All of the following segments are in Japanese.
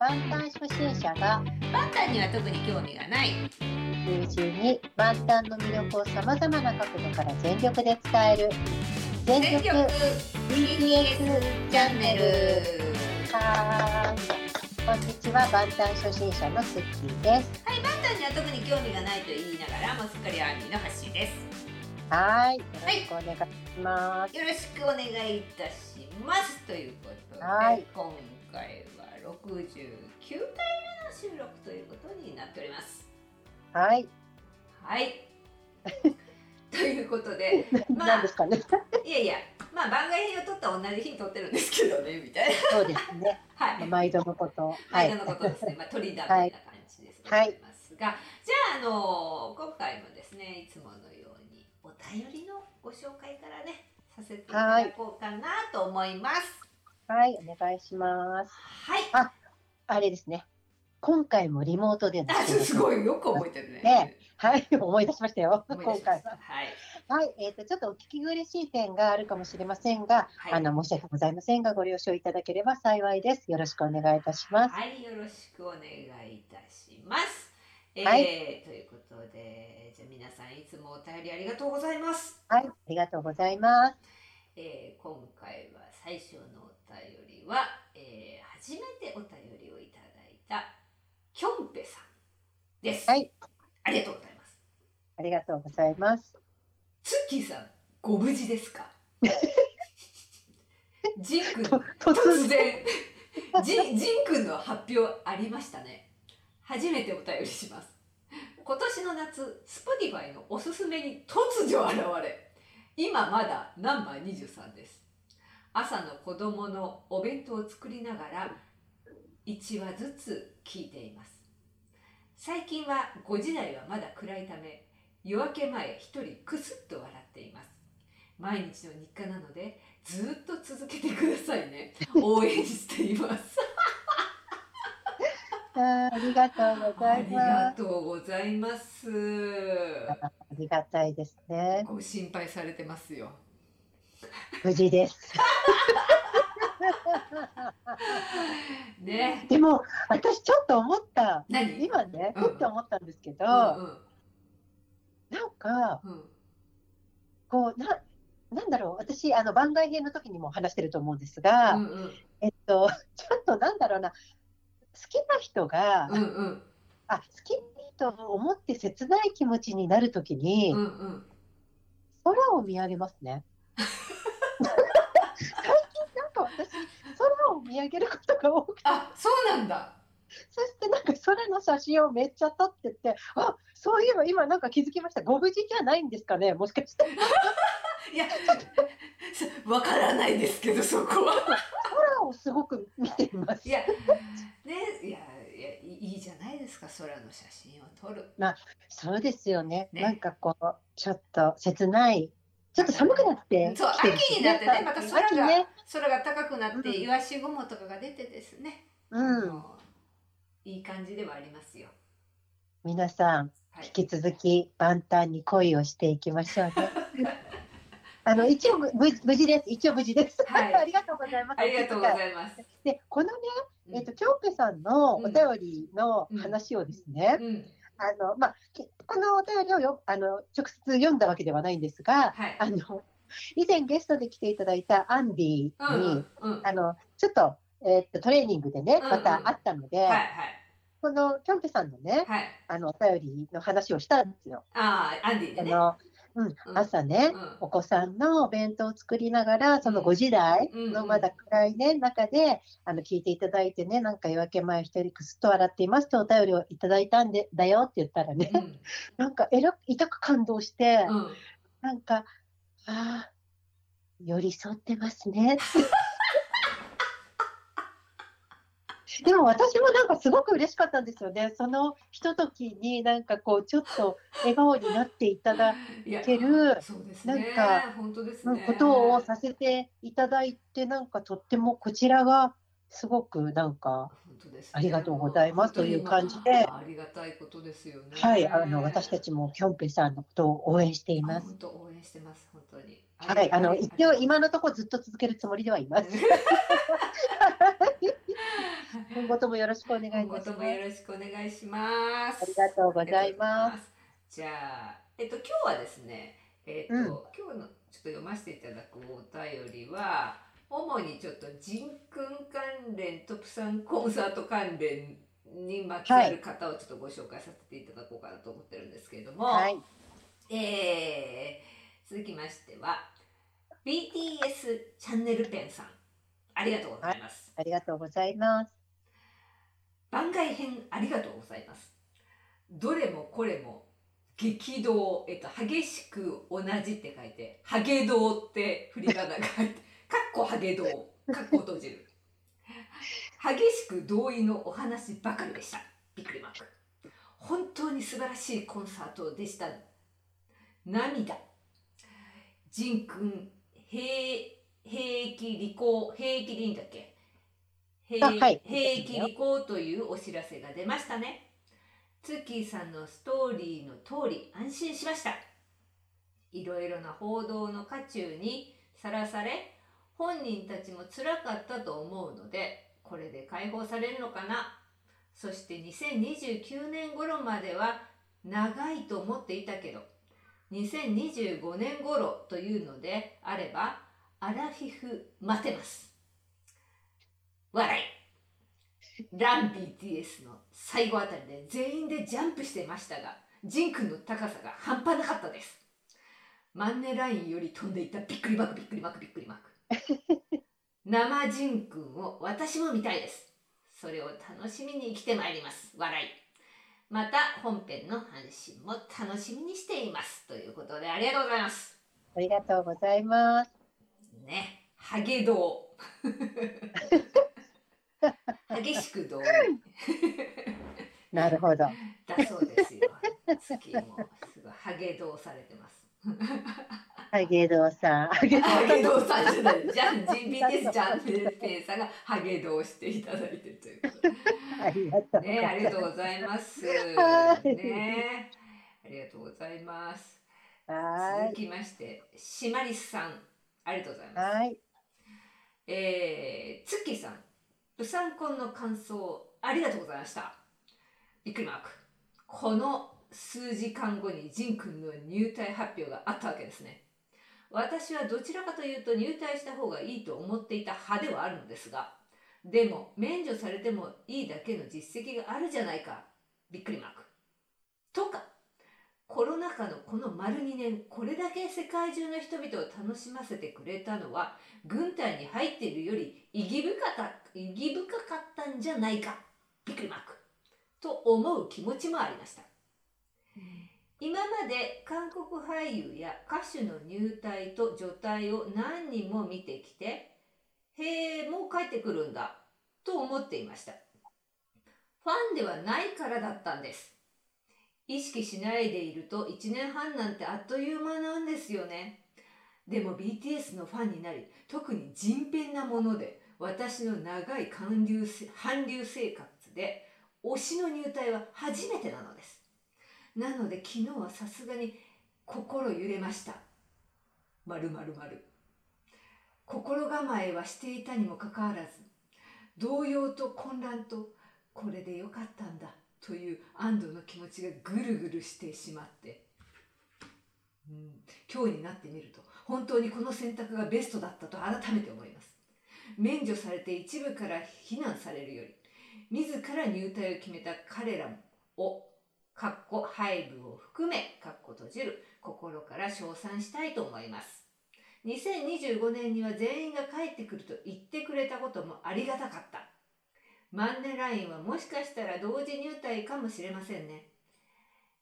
万端初心者がバンタンには特に興味がない。友人に万端の魅力をさまざまな角度から全力で伝える。全全力力 BTS チャンネル。はーい。こんにちは万端初心者のスッキーです。はい、バンタンには特に興味がないと言いながらもうすっかりアーミーの発信です。はーい。よろしくお願いします、よろしくお願いいたします。ということで、はい。今回は69回目の収録ということになっております。はい、はい。ということで まあ何ですかね。いやいやまあ番外編を撮った同じ日に撮ってるんですけどねみたいな。そうですね。はい。毎度のこと。は間のことですね、まあ、鳥だみたいな感じですござい。ますが、じゃあ、あの今回もですね、いつものようにお便りのご紹介からね、させていただこうかなと思います。はいお願いしますはい。ああれですね今回もリモートでのあ、すごいよく覚えてるね。ねはい思い出しましたよ思い今。回ははい。はい、えー、とちょっとお聞き苦しい点があるかもしれませんが、はいあの申し訳ございませんがご了承いただければ幸いです。よろしくお願いいたします。はい、よろしくお願いいたします。えーはいということで、じゃあ皆さんいつもお便りありがとうございます。はい、ありがとうございます。えー今回は最初のは、えー初めてお便りをいただいたきょんぺさんです。はい、ありがとうございます。ありがとうございます。ツッキーさん、ご無事ですか？ジン君、と突突然然、ジンジン君の発表ありましたね。初めてお便りします。今年の夏、Spotify のおすすめに突如現れ、今まだナンバー23です。朝の子供のお弁当を作りながら、1話ずつ聞いています。最近は5時台はまだ暗いため、夜明け前一人クスッと笑っています。毎日の日課なので、ずっと続けてくださいね。応援しています。ありがとうございありがます。とうございます。ありがたいですね。ご心配されてますよ。無事です。ね。でも私ちょっと思った。何？今ね、うんふって思ったんですけど、うんなんかうんうんこうななんだろう私あの番外編の時にも話してると思うんですが、うんうんえっと ちょっとなんだろうな好きな人が、うんうんあ好きと思って切ない気持ちになるときに、うんうん。空を見上げますね。最近なんか私空を見上げることが多くて。あ、そうなんだ。そしてなんか空の写真をめっちゃ撮っててあそういえば今なんか気づきました。ご無事じゃないんですかね？もしかして。いや、わからないですけどそこは。空をすごく見ています。いや、ね、いやいやいいいじゃないですか。空の写真を撮る。そうですよね。ね。なんかこうちょっと切ないちょっと寒くなってそう秋になってねまた空が秋ね空が高くなって、うんイワシ雲とかが出てですね。うんいい感じではありますよ。皆さんはい。引き続き万端に恋をしていきましょうね。あの一応無事です。一応無事です。はい ありがとうございます。ありがとうございます。で、このね、うんえっと、京平さんのお便りの話をですね、うん、あの、まあ、きこのお便りをよ、あの、直接読んだわけではないんですが、はい。あの、以前ゲストで来ていただいたアンディに、うんうんうん。あの、ちょっと、えっと、トレーニングでね、うんうんまた会ったので、はいはいこの京平さんのね、はい。あの、お便りの話をしたんですよ。ああ、アンディでね。あの、うん、うん。朝ね、うん。お子さんのお弁当を作りながら、そのうん5時台のまだ暗いね、中で、あの、聞いていただいてね、なんか夜明け前一人くすっと笑っていますとお便りをいただいたんで、だよって言ったらね、うん。なんかえら、痛く感動して、うん。なんか、ああ、寄り添ってますね。でも私もなんかすごく嬉しかったんですよね。そのひとときになんかこうちょっと笑顔になっていただける。なんか本当ですね。うんことをさせていただいてなんかとってもこちらがすごくなんか本当です、ね、ありがとうございますという感じで、ありがたいことですよね。はい、あの私たちもキョンペさんのことを応援しています。本当応援してます、本当に。はい、あの一応今のところずっと続けるつもりではいます。今後ともよろしくお願いいたします。今後ともよろしくお願いします。ありがとうございます。じゃあ、えっと今日はですね、えっと、うん今日のちょっと読ませていただくお便りは。主にちょっとジンくん関連とプサンコンサート関連にまつわる方をちょっとご紹介させていただこうかなと思ってるんですけれども、はい、えー、続きましては BTS チャンネルペンさんありがとうございます、ありがとうございます。番外編ありがとうございます。どれもこれも激動。えっと激しく同じって書いてハゲ動って振り仮名が書いてかっこハゲ動かっこ閉じる。激しく同意のお話ばかりでした。びっくりマーク。本当に素晴らしいコンサートでした。涙。ジン君兵兵役履行兵役でいいんだっけ？兵,、あはい。兵役履行というお知らせが出ましたね。ツッキーさんのストーリーの通り安心しました。いろいろな報道の渦中にさらされ本人たちも辛かったと思うのでこれで解放されるのかな？そして2029年頃までは長いと思っていたけど2025年頃というのであればアラフィフ待てます。笑い。ラン BTS の最後あたりで全員でジャンプしてましたがジンくんの高さが半端なかったです。マンネラインより飛んでいった。びっくりマークびっくりマークびっくりマーク。生ジンくんを私も見たいです。それを楽しみに来てまいります。笑い。また本編の配信も楽しみにしています。ということでありがとうございます。ありがとうございます。ね。ハゲ道激しく同意なるほど。だそうですよ。月もすごいハゲ道されてますハゲドウさん。ハゲドウさんじゃないじゃん GPTS チャンネルペイさんがハゲ道していただいてるということでありがとう。ね、ありがとうございます。ね、ありがとうございます。続きまして、シマリスさん、ありがとうござい。ます。はい。えー、ツッキーさん、ブサンコンの感想、ありがとうございました。びっくりマーク。この数時間後にジン君の入隊発表があったわけですね。私はどちらかというと入隊した方がいいと思っていた派ではあるのですが、でも免除されてもいいだけの実績があるじゃないか。びっくりマーク。とか、コロナ禍のこの丸2年、これだけ世界中の人々を楽しませてくれたのは、軍隊に入っているより意義深か意義深かったんじゃないか。びっくりマーク。と思う気持ちもありました。今まで韓国俳優や歌手の入隊と除隊を何人も見てきて、へえ、もう帰ってくるんだ、と思っていました。ファンではないからだったんです。意識しないでいると1年半なんてあっという間なんですよね。でも BTS のファンになり、特に人偏なもので、私の長い韓流韓流生活で、推しの入隊は初めてなのです。なので昨日はさすがに心揺れました。まるまるまる。心構えはしていたにもかかわらず、動揺と混乱と、これでよかったんだという安堵の気持ちがぐるぐるしてしまって、うん、今日になってみると本当にこの選択がベストだったと改めて思います免除されて一部から非難されるより自ら入隊を決めた彼らをかっこ配部を含めかっこ閉じる心から称賛したいと思います2025年には全員が帰ってくると言ってくれたこともありがたかったマンネラインはもしかしたら同時入隊かもしれませんね。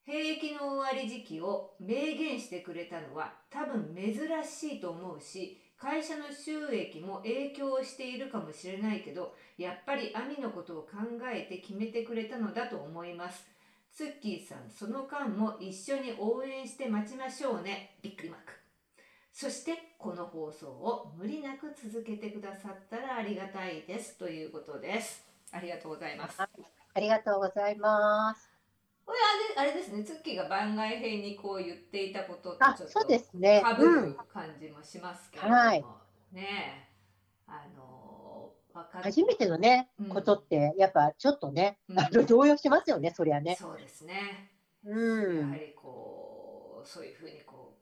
兵役の終わり時期を明言してくれたのは多分珍しいと思うし、会社の収益も影響しているかもしれないけど、やっぱりアミのことを考えて決めてくれたのだと思います。ツッキーさん、その間も一緒に応援して待ちましょうね。びっくりマーク。そして、この放送を無理なく続けてくださったらありがたいです。ということです。ありがとうございます。はいありがとうございます。これあれあれですね、ツッキーが番外編にこう言っていたこととあ、ちょっと。かぶうんる。感じもしますけれども、はいねえ、あの初めてのねうん、ことって、やっぱちょっとね、うんあの動揺しますよね、そりゃね。そうですね。うん。やはりこうそういうふうにこ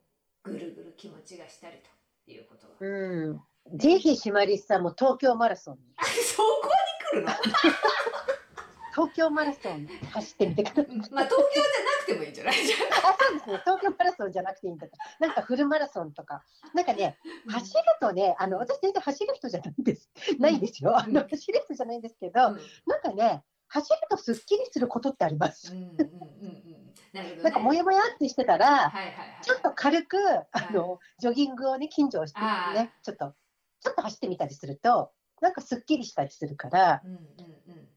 うぐるぐる気持ちがしたりということが。うん。ぜひ、シマリスさんも東京マラソンに、あ そこに来るの？東京マラソン走ってみてください。まあ東京じゃてもいいんじゃない？あ、そうですね。東京マラソンじゃなくていいんだ。なんかフルマラソンとか。なんかね、ん。走るとね、あの、私全然走る人じゃないんです。ないんですよ。あの、走る人じゃないんですけど、うんなんかね、走るとすっきりすることってあります。うんうんうんうん。なんかもやもやってしてたら、はいはいはい。ちょっと軽く、あの、ジョギングをね、近所をしてね、ちょっと、ちょっと走ってみたりすると、なんかすっきりしたりするから、うん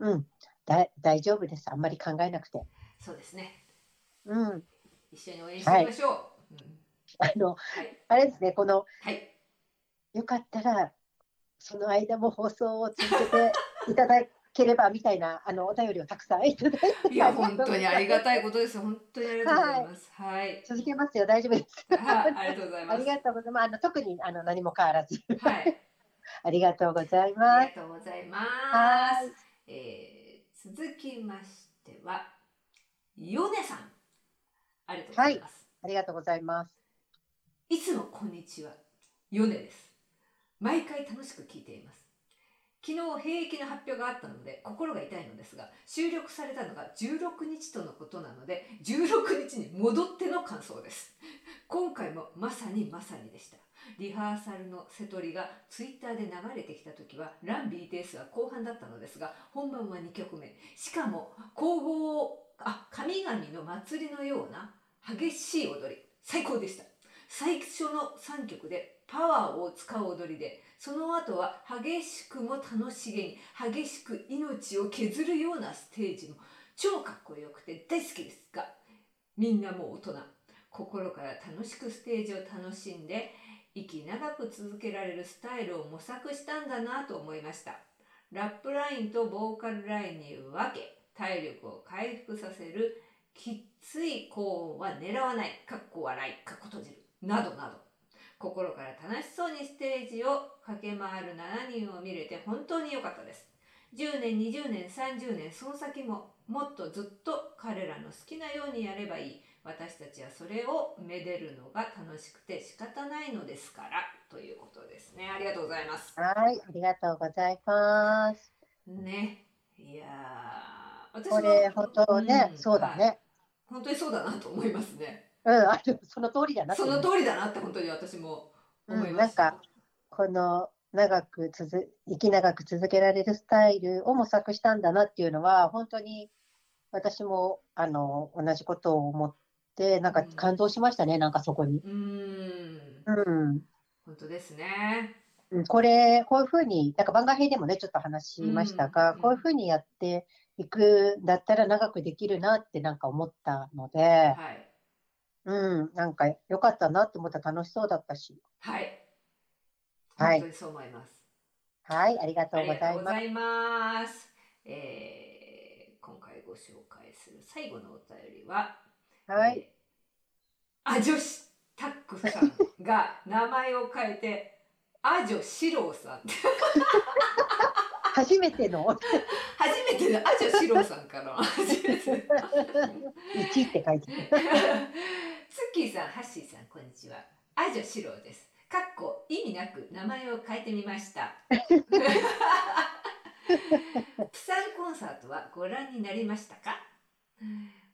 うんうん。大丈夫です。あんまり考えなくて。そうですね。うん。一緒に応援していきましょう。うんあの、はいあれですね、この、はい。よかったら、その間も放送を続けていただければみたいな、あの、お便りをたくさんいただいて。いや本当にありがたいことです。本当にありがとうございます。はい。続けますよ、大丈夫です。はい、ありがとうございます。ありがとうございます。あの、特に、あの、何も変わらず。はい。ありがとうございあます。りがとうございはますい。えー、続きましては、ヨネさん。ありがとうございます。ありがとうございます。い、つもこんにちは。ヨネです。毎回楽しく聞いています。昨日兵役の発表があったので心が痛いのですが収録されたのが16日とのことなので16日に戻っての感想です今回もまさにまさにでしたリハーサルの瀬取りがツイッターで流れてきた時はラン BTS は後半だったのですが本番は2曲目しかも皇后あ神々の祭りのような激しい踊り。最高でした。最初の3曲でパワーを使う踊りでその後は激しくも楽しげに激しく命を削るようなステージも超かっこよくて大好きですがみんなも大人。心から楽しくステージを楽しんで息長く続けられるスタイルを模索したんだなと思いました。ラップラインとボーカルラインに分け体力を回復させるきっつい高音は狙わない。かっこ笑い。かっこ閉じる。などなど。心から楽しそうにステージを駆け回る7人を見れて本当に良かったです。10年20年30年その先ももっとずっと彼らの好きなようにやればいい。私たちはそれをめでるのが楽しくて仕方ないのですから。ということですね。ありがとうございます。はい、ありがとうございます。ね。いやー。私もこれ、本当ね、ん。そうだはいね。本当にそうだなと思いますね。うん、あのその通りだな。その通りだなって本当に私も思いうん、ます、なんか、この長く続、生き長く続けられるスタイルを模索したんだなっていうのは、本当に私も、あの、同じことを思って、なんかうん感動しましたね、なんかそこに。うーん。うん。本当ですね。うん。これ、こういうふうに、なんか番外編でもね、ちょっと話しましたが、うん。こういうふうにやっていくんだったら長くできるなってなんか思ったので、はいうん、なんか良かったなって思ったら楽しそうだったし、はいはい本当にそう思います、はい、ありがとあうごりがとうございます。ます。えー、今回ご紹介する最後のお便りは、はい、えー、アジョシタックさんが名前を変えて、アジョシローさん。初めての初めてのアジョシローさんから初めて。1って書いてある。ツッキーさん、ハッシーさん、こんにちは。アジョシローです。かっこ意味なく名前を変えてみました。プサンコンサートはご覧になりましたか？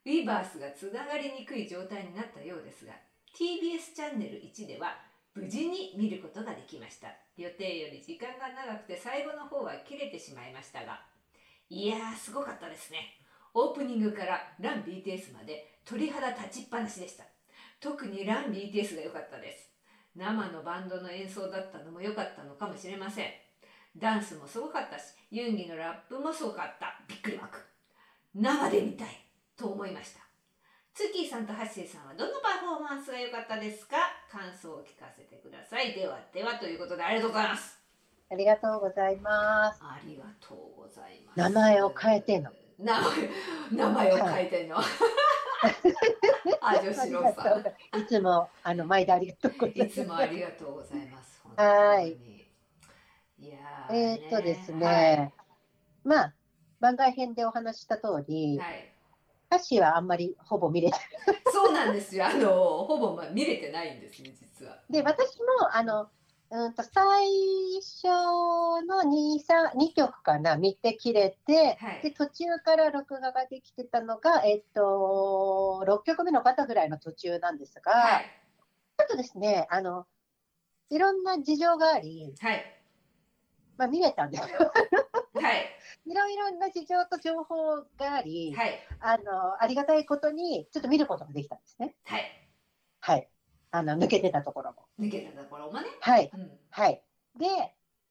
ウィーバースがつながりにくい状態になったようですが TBS チャンネル1では無事に見ることができました。予定より時間が長くて最後の方は切れてしまいましたが。いやーすごかったですね。オープニングからラン BTS まで鳥肌立ちっぱなしでした。特にラン BTS が良かったです。生のバンドの演奏だったのも良かったのかもしれません。ダンスもすごかったしユンギのラップもすごかった。びっくりマーク。生で見たいと思いました。ツッキーさんとハッシーさんはどのパフォーマンスが良かったですか？感想を聞かせてくださいではではということでありがとうございますありがとうございます。ありがとうございます。名前を変えてんの。名前名前を変えてんの。あ、女子郎さん。いつもあの毎度ありがとうございます。いつもありがとうございます。はい。いやーえーっとですね、はいまあ番外編でお話しした通り、はい。歌詞はあんまりほぼ見れてそうなんですよ。あのほぼまあ見れてないんですね、実は。で私もあのうんと最初の 2, 3 2曲かな見て切れて、はいで途中から録画ができてたのが、えっと、6曲目のバタフライの途中なんですが、はい。ちょっとですねあのいろんな事情があり、はい。まあ、見れたんですよ。はい。いろいろな事情と情報があり、はい。あのありがたいことにちょっと見ることができたんですね。はい。はい。あの抜けてたところも。抜けたところもね。はい。うん。はい。で、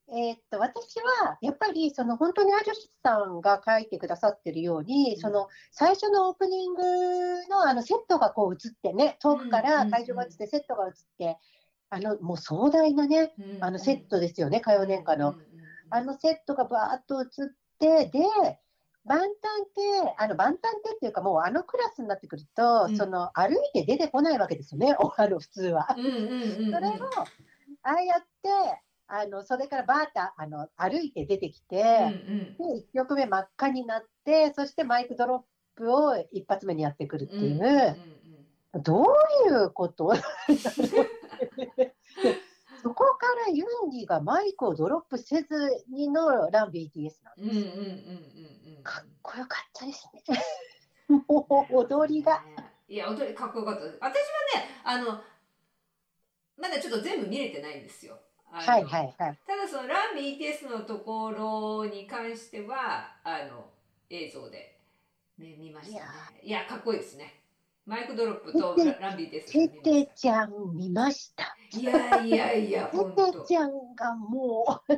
えーっと、私は、やっぱり、その、本当にアジョシさんが書いてくださってるように、うんその、最初のオープニングの、あの、セットがこう映ってね、遠くかうんうんうんら会場が映って、セットが映って、あの、もう壮大なね、うんあの、セットですよね、歌謡年歌の。うんうんうんあのセットがバーッと映って、で、万端って、あの、万端ってっていうか、もうあのクラスになってくると、うん。その、歩いて出てこないわけですよね、おあの、普通は。うんうんうんうん。それを、ああやって、あの、それからバーッと、あの、歩いて出てきて、うんうん。で、1曲目真っ赤になって、そしてマイクドロップを一発目にやってくるっていう、どういうこと？そこからユンギがマイクをドロップせずにのラン BTS なんうんうんうんうんです。うんうん。かっこよかったですね。もう踊りが。いや踊りかっこよかった私はねあのまだちょっと全部見れてないんですよはいはいはい。ただそのラン BTS のところに関してはあの映像で、ね、見ましたねいやかっこいいですねマイクドロップとてラン BTS テ見テましちゃん見ました。たいやいやいやテテちゃんがもう、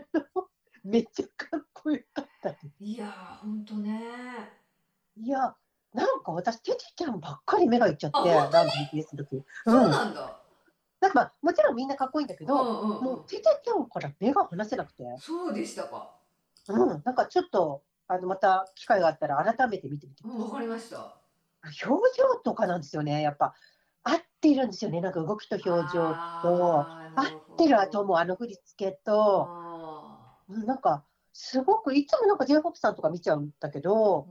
めっちゃかっこよかったです。いや本当ね。いや、なんか私、テテちゃんばっかり目がいっちゃって、ラン BTS の時。そううん。なんだ、なんかまあ、もちろんみんなかっこいいんだけうん、ど、もうテテちゃんから目が離せなくて、そうでしたか。うん、なんかちょっと、あのまた機会があったら改めて見てみてください。うんわかりました表情とかなんですよね、やっぱ合ってるんですよね、なんか動きと表情と、合ってるあともあの振り付けと、なんかすごくいつもなんか J−POP さんとか見ちゃうんだけど、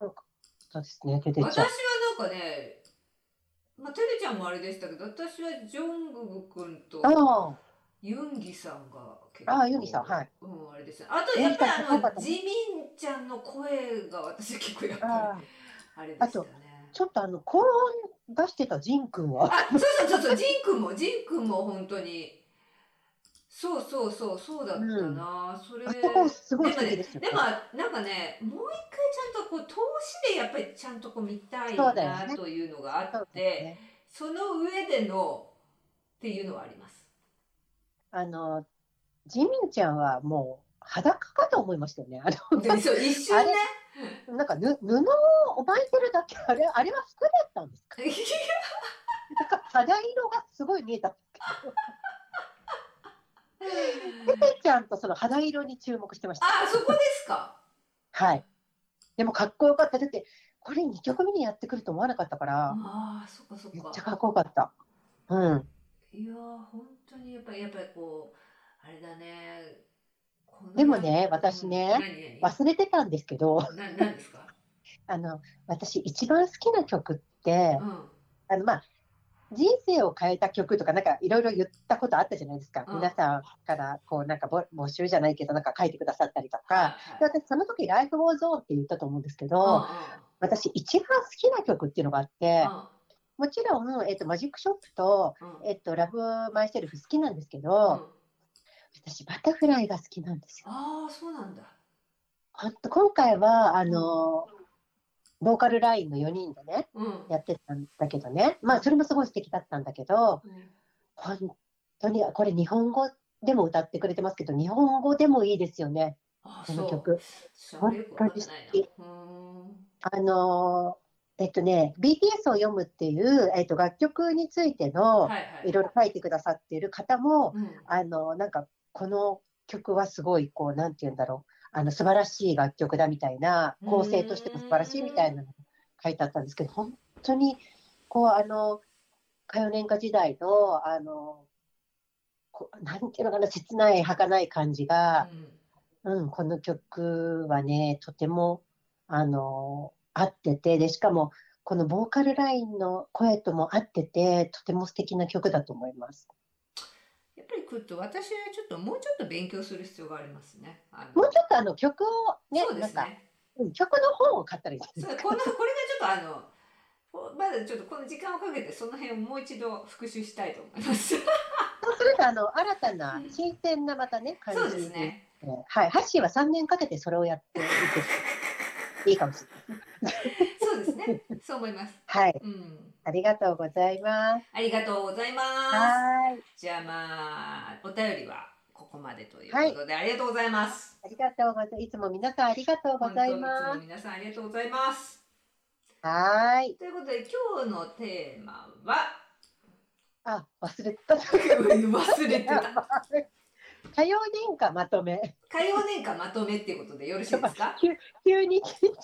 そうですね、私は。なんかね、まあ、テレちゃんもあれでしたけど私はジョングク君とあユンギさんが結ああユンギさんはい。うん、あれです。ねあとやっぱりあのジミンちゃんの声が私結構やっあぱありあれでしたね。ちょっとあの高音出してたジン君は、あそうそうそうそうジン君もジン君も本当に。そうそうそうそうだったな、それ。あそこすごいですよ。ねでも。なんかねもう一回ちゃんとこう通しでやっぱりちゃんとこう見たいそうだよね。なというのがあって、ね。その上でのっていうのはあります。あのジミンちゃんはもう裸かと思いましたよね。あのでそう一瞬ね。なんかぬ布を巻いてるだけあれあれは服だったんですか？なんか肌色がすごい見えたんですけど。ペペちゃんとその肌色に注目してました。あそこですか。はい。でもかっこよかった。だってこれ2曲目にやってくると思わなかったから、ああそっかそっか。めっちゃかっこよかった。うん。いやー本当にやっぱりやっぱりこうあれだね。でもね私ね忘れてたんですけど、な何ですか？あの私一番好きな曲って、うん。あのまあ人生を変えた曲とかなんかいろいろ言ったことあったじゃないですか。うん皆さんからこうなんかぼ募集じゃないけどなんか書いてくださったりとか。はいで私その時「Life Goes On」って言ったと思うんですけど、私一番好きな曲っていうのがあって、もちろん、えっと、マジックショップと、うんうんえっと、ラブマイセルフ好きなんですけうんど、私バタフライが好きなんですよ。ああそうなんだ。ほんと今回はあのボーカルラインの4人でねうん。やってたんだけどねまあそれもすごい素敵だったんだけど本当にこれ日本語でも歌ってくれてますけど日本語でもいいですよね。この曲。あのえっとね BTS を読むっていう、えっと、楽曲についてのはいろいろ書いてくださっている方もうん。あのなんかこの曲はすごい、こう、なんて言うんだろう、あの、素晴らしい楽曲だみたいな、構成としても素晴らしいみたいなのが書いてあったんですけど、本当に、こう、あの、歌謡年歌時代の、あの、こうなんていうのかな、切ない、儚い感じが、うん、この曲はね、とても、あの、合ってて、で、しかも、このボーカルラインの声とも合ってて、とても素敵な曲だと思います。くっと私はちょっともうちょっと勉強する必要がありますね。もうちょっとあの曲をね、そうですね。うん曲の本を買ったらいいですそうこのこれがちょっとあのこまだちょっとこの時間をかけてその辺をもう一度復習したいと思います。そうすると、あの、新たな、新鮮なまたね、感じそうですね。はい。ハッシーは3年かけてそれをやっていて、いいかもしれない。そうですね。そう思います。はい。うん。ありがとうございます。ありがとうございます。はい。じゃあまあお便りはここまでということで、ありがとうございます。ありがとうございます。いつも皆さんありがとうござい本当まいつも皆さんありがとうございます。す。はい。ということで今日のテーマは？あ、忘れてた。忘れてた。歌謡年歌まとめ。火曜年間まとめっていうことでよろしいですか？急急に緊張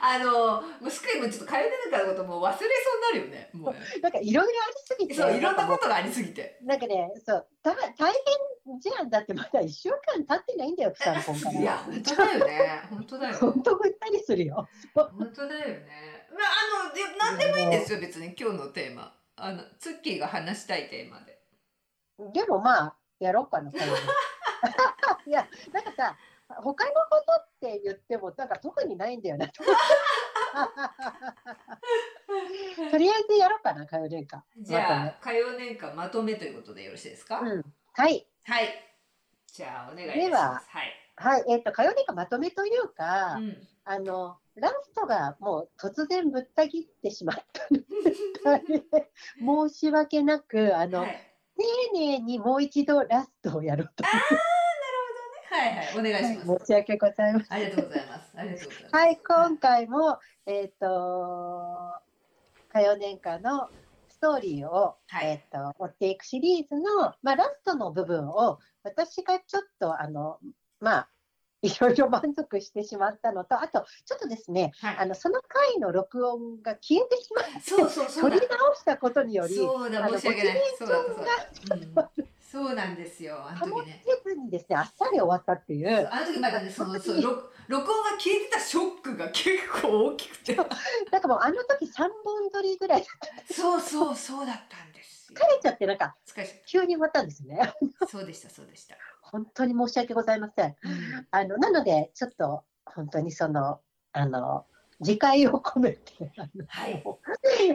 あのもうすっかりもうちょっと火曜年間のこともう忘れそうになるよね。もうなんかいろいろありすぎて。そういろんなことがありすぎて。うなんかね、そう、た大変じゃん。だってまだ1週間経ってないんだよ、プサンコンから。いや本当だよね。本当だよ。本当ぐったりするよ。本当だよね。まああので何でもいいんですよ別に今日のテーマ。あのツッキーが話したいテーマで。でもまあ、やろうかな、いや、なんかさ、他のことって言っても、なんか特にないんだよな。とりあえずやろうかな、歌謡年歌。じゃあ火曜年間まとめということでよろしいですか？うん。はい。はい。じゃあお願いします。はい。はい。えっ、と、歌謡年歌まとめというか、うん。あの、ラストがもう突然ぶった切ってしまった 申し訳なく、あの、はい。丁寧にもう一度ラストをやろうとはいはいお願いします。思い。申し訳ございません。ありがとうございます。ありがとうございます。はい、今回も、えっ、と、歌謡年間のストーリーを、はいえっ、と、追っていくシリーズの、まあ、ラストの部分を、私がちょっと、あの、まあ、いろいろ満足してしまったのと、あと、ちょっとですね、はいあの、その回の録音が消えてしまって、そうそうそうだ取り。直したことにより、そうだ申し訳ない。そうだそうだ。うんそうなんですよ。あの保時ね。てずにですね、あっさり終わったっていう、あの時まだねそのそう 録録音が消えてたショックが結構大きくて。なんかもうあの時3本撮りぐらいそうそうそうだったんですよ疲。れちゃって、なんか疲れち急に終わったんですね。そうでしたそうでした。本当に申し訳ございません。うんあの、なので、ちょっと、本当にその、あの、自戒を込めて、はい。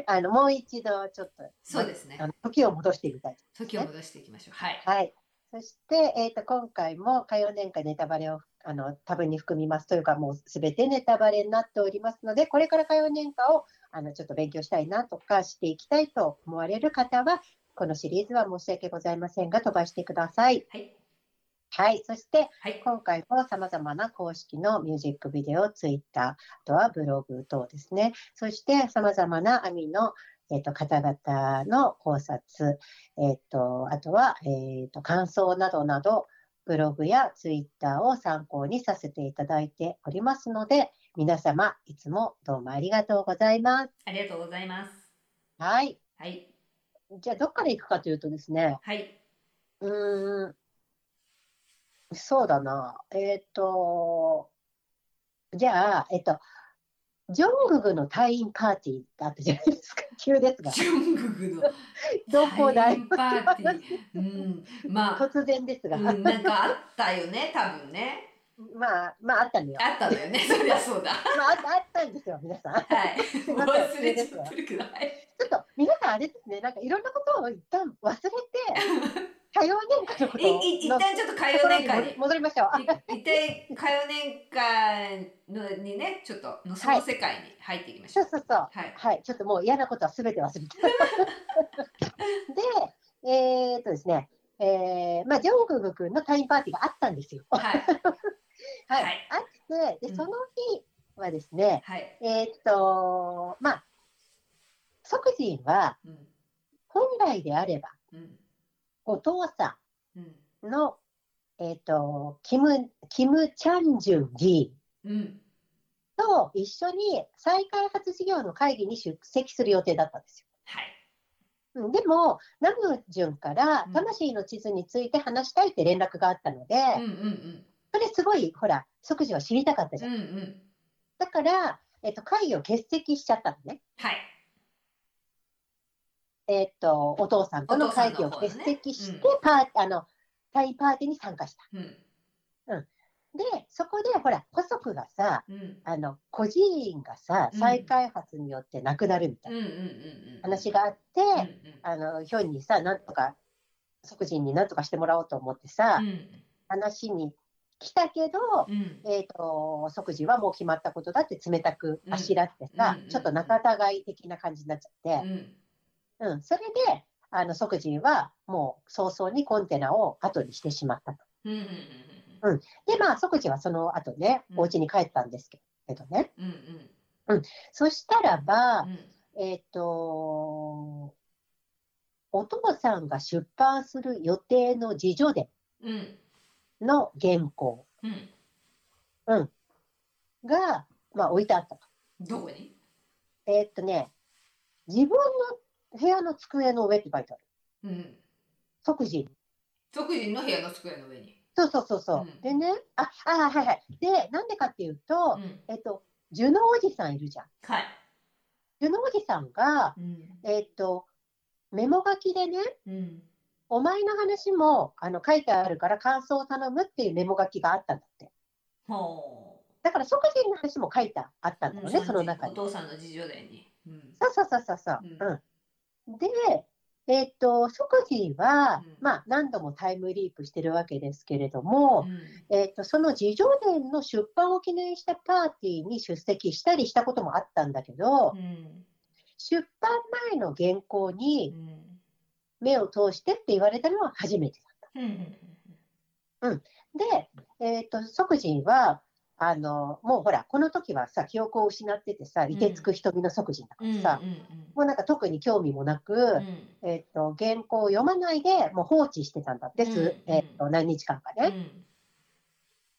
あのもう一度、ちょっと、そうですね時を戻してみたい。時を戻していきましょう。はい。はい。そして、えっ、と、今回も、火曜年間ネタバレを、あの、多分に含みますというか、もうすべてネタバレになっておりますので、これから火曜年間を、あの、ちょっと勉強したいなとか、していきたいと思われる方は、このシリーズは申し訳ございませんが、飛ばしてください。はい。はい。そして、はい。今回も様々な公式のミュージックビデオ、ツイッター、あとはブログ等ですね。そして様々なアミの、えっと方々の考察、えっとあとは、えっと感想などなど、ブログやツイッターを参考にさせていただいておりますので、皆様いつもどうもありがとうございます。ありがとうございます。はい。はい。じゃあ、どっから行くかというとですね、はい。うーん、そうだな。えっ、と、じゃあ、えっ、と、ジョンググの退院パーティーがあったじゃないですか。急ですが。ジョンググの どこパーティー。うん。まあ、突然ですが。うん、なんかあったよね、多分ね。まあ、まあ、あったのよ。あったのよね、そりゃそうだ。まあ、あったんですよ、皆さん。はい。忘れちゃってるけど、はい。ちょっと、皆さんあれですね、なんかいろんなことを一旦忘れて、多様年間のことをいい一旦ちょっと火曜年間に。戻りましょう。い一体火曜年間のにね、ちょっとのその世界に入っていきましょう。そうそうそう。はい。はい、ちょっともう嫌なことはすべて忘れて。で、えーっとですね、えー、まあ、ジョンググ君の退院パーティーがあったんですよ。ははい。い。はいあって、で、うんその日はですね、はい。えーっと、まあ、即人はうん。本来であれば、うん。お父さうん。ん、の、えっ、と、キム、キム・チャンジュン議員うん。と一緒に再開発事業の会議に出席する予定だったんですはい。よ。うんでも、ナムジュンからうん魂の地図について話したいって連絡があったので、うんうんそれすごい、ほら、即時は知りたかったじゃん。うん。うんうん。だから、えっ、と、会議を欠席しちゃったのね。はい。えっ、と、お父さんとの会議を欠席して、パーあの、タイパーティーに参加した。うん。で、そこで、ほら、古族がさ、うん。あの、孤児院がさ、うん再開発によってなくなるみたいなうんうんうんうん。話があって、うんうん。あの、ヒョンにさ、なんとか、即人になんとかしてもらおうと思ってさ、うん話に来たけど、うん。えっ、と、即時はもう決まったことだって冷たくあしらってさ、うんちょっと仲違い的な感じになっちゃって、うん。うん、それで、あの、即時はもう早々にコンテナを後にしてしまったと。うんうんで、まあ、即時はその後ね、うん。お家に帰ったんですけどね。うんうん。そしたらば、うん。えっ、と、お父さんが出版する予定の自助伝うん。の原稿。うん。が、まあ、置いてあったと。どこに？えっ、とね、自分の部屋の机の上って書いてある。うん即時に。即人の部屋の机の上にそうそうそうそう。うんでね、あ、あ、はいはい。で、なんでかっていうと、うんえっ、と、ジュノおじさんいるじゃん。はいジュノおじさんが、うんえっ、と、メモ書きでね、うんお前の話もあの書いてあるから感想を頼むっていうメモ書きがあったんだって。ほだから即時の話も書いてあったんだよね、うその中に。お父さんの自助伝にうんそうそうそうそうそう。ううんで、えっ、と、即時は、うん。まあ、何度もタイムリープしてるわけですけれども、うん。えっ、と、その自助伝の出版を記念したパーティーに出席したりしたこともあったんだけど、うん出版前の原稿うにん。目を通してって言われたのは初めてだった。うん。で、えっ、と、即時は、あの、もうほら、この時はさ、記憶を失っててさ、ん。凍てつく瞳の即時だかうんらさ、うん。もうなんか特に興味もなく、うん。えっ、と、原稿を読まないで、もう放置してたんだって、すうんえっ、と、何日間かうね。ん。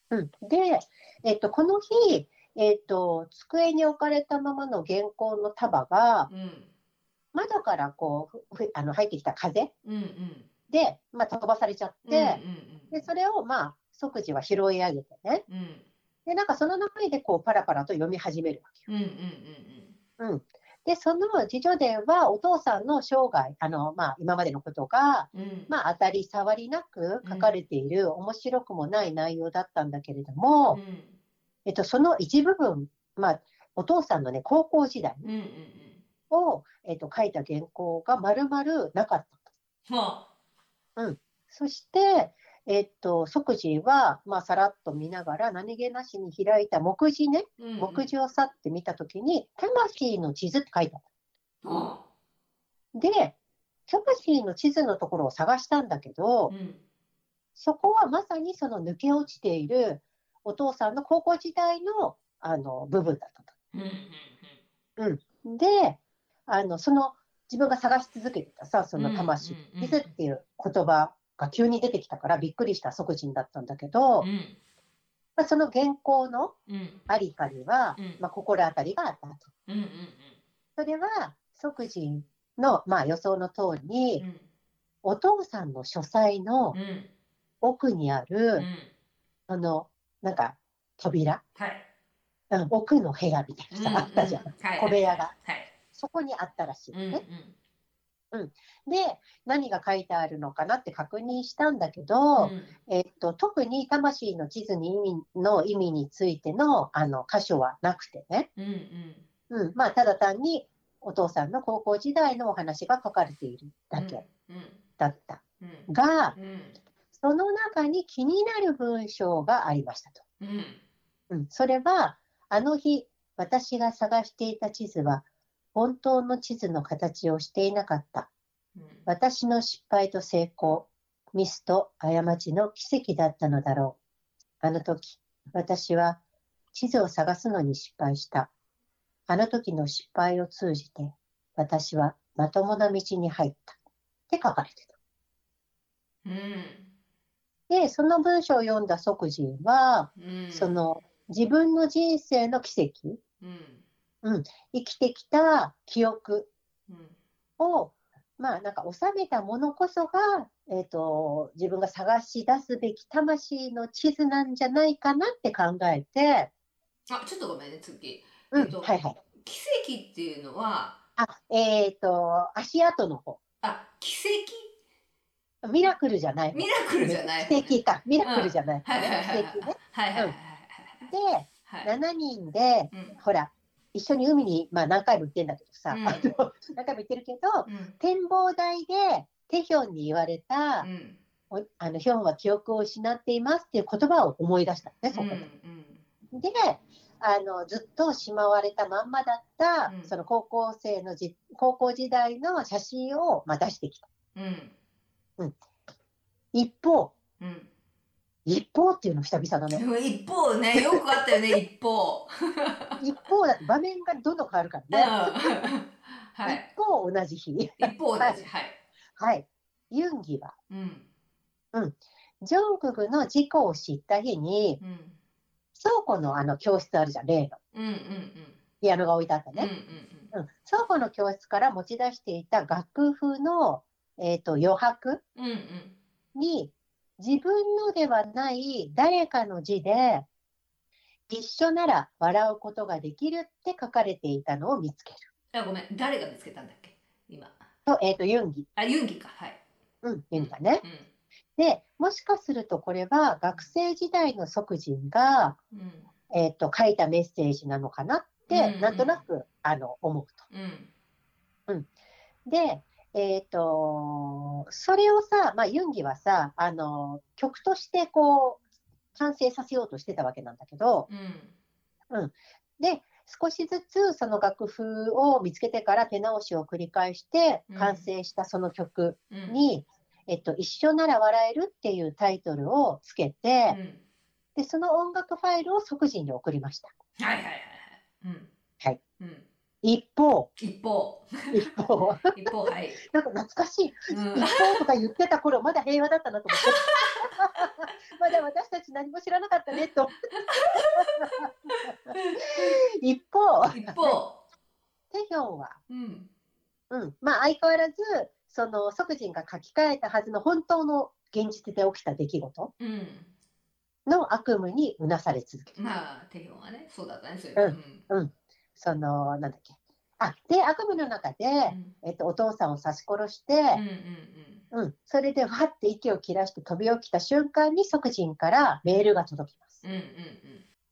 うん。で、えっ、と、この日、えっ、と、机に置かれたままの原稿の束が、うん。窓からこう、ふふあの入ってきた風うんうん。で、まあ、飛ばされちゃって、うんうん。で、それをまあ、即時は拾い上げてね。うんで、なんかその中でこう、パラパラと読み始めるわけよ。うんうんうんうん。で、その自助伝はお父さんの生涯、あの、まあ、今までのことが、うん。うんまあ、当たり障りなく書かれている、面白くもない内容だったんだけれども、うん。えっと、その一部分、まあ、お父さんのね、高校時代うんうんを、えっと、書いた原稿が丸々なかった。うん。はそして、えっと、即時は、まあ、さらっと見ながら、何気なしに開いた目次ね、うん目次を去って見たときに、魂の地図って書いてあっはた。で、魂の地図のところを探したんだけど、うん。そこはまさにその抜け落ちているお父さんの高校時代のあの部分だったと。うんで、あのその自分が探し続けてたさ、その魂、うんうんうん。地図っていう言葉が急に出てきたからびっくりした即人だったんだけど、うん。まあ、その原稿のうん。ありかには、うん。まあ、心当たりがあったと。うんうんそれは即人の、まあ、予想の通りに、うん。お父さんの書斎のうん。奥にあうる、ん。あの、なんか扉、はい。うん、奥の部屋みたいなさ、あったじゃん。小部屋が。はい。そこにあったらしいのうんね。で、何が書いてあるのかなって確認したんだけど、うん。えっと、特に魂の地図に意味の意味についてのあの箇所はなくてね、うんうん。うん。まあ、ただ単にお父さんの高校時代のお話が書かれているだけうん。だった。うん。が、うん。その中に気になる文章がありましたと。うん。うん、それは、あの日、私が探していた地図は、本当の地図の形をしていなかった。うん私の失敗と成功、ミスと過ちの奇跡だったのだろう。あの時、私は地図を探すのに失敗した。あの時の失敗を通じて、私はまともな道に入った。って書かれてた。うんで、その文章を読んだ即人は、うんその自分の人生の奇跡、うん生きてきた記憶うん。を、まあなんか収めたものこそが、えっ、と、自分が探し出すべき魂の地図なんじゃないかなって考えて、あちょっとごめんね次。うん、えっとはいはい。奇跡っていうのは？あ、えっ、と、足跡の方。あ奇ミラクルじゃない跡ミラクルじゃない奇跡か。ミラクルじゃない、はいはいはいはい奇跡ね。はいはいはいで、はい。7人で、うん。ほら、一緒に海に、まあ何回も行ってんだけどさ、うん。何回も行ってるけど、うん。展望台でテヒョンに言われた、うん。おあのヒョンは記憶を失っていますっていう言葉を思い出したのね、そこうんで。で、あのずっとしまわれたまんまだった、うん。その高校生のじ高校時代の写真を、まあ、出してきた。うん。一方、うん一方っていうの久々だね。一方ねよくあったよね 一方一方だ場面がどんどん変わるかうんらね。はい一方同じ日。一方同じはいはい。ユンギは、うんジョンクグの事故を知った日に、うん倉庫のあの教室あるじゃん、例の。うんうんピアノが置いてあったうんうんね。うん、倉庫の教室から持ち出していた楽譜の、えー、と余白うんうんうんに自分のではない誰かの字で一緒なら笑うことができるって書かれていたのを見つける。あごめん。誰が見つけたんだっけ？今。と、えっ、と、ユンギ。あユンギか。はい。うん、ユンギがね。うん。で、もしかするとこれは学生時代の即人が、うん。えっ、と、書いたメッセージなのかなって、うんうんなんとなく、あの、思うと。うん。で、えっ、と、それをさ、まあ、ユンギはさ、あの、曲としてこう、完成させようとしてたわけなんだけど、うん。で、少しずつその楽譜を見つけてから手直しを繰り返してうん。完成したその曲うん。に、えっと、一緒なら笑えるっていうタイトルをつけうて、ん。で、その音楽ファイルを即時に送りました。はいはいはいはい。うん。はい。うん一方、一方。一方、一方はい。なんか懐かしい。うん。一方とか言ってた頃、まだ平和だったなと思って。まだ私たち何も知らなかったねと。一方、一方。テヒョンは、うん。うん、まあ相変わらず、その即人が書き換えたはずの本当の現実で起きた出来事。うん。の悪夢にうなされ続ける。まあテヒョンはねそうだったねそういううん。うんその、なんだっけ。あ、で、悪夢の中で、うんえっと、お父さんを刺し殺して、うんうんうん、それでわって息を切らして飛び起きた瞬間に即人からメールが届きます。うんうん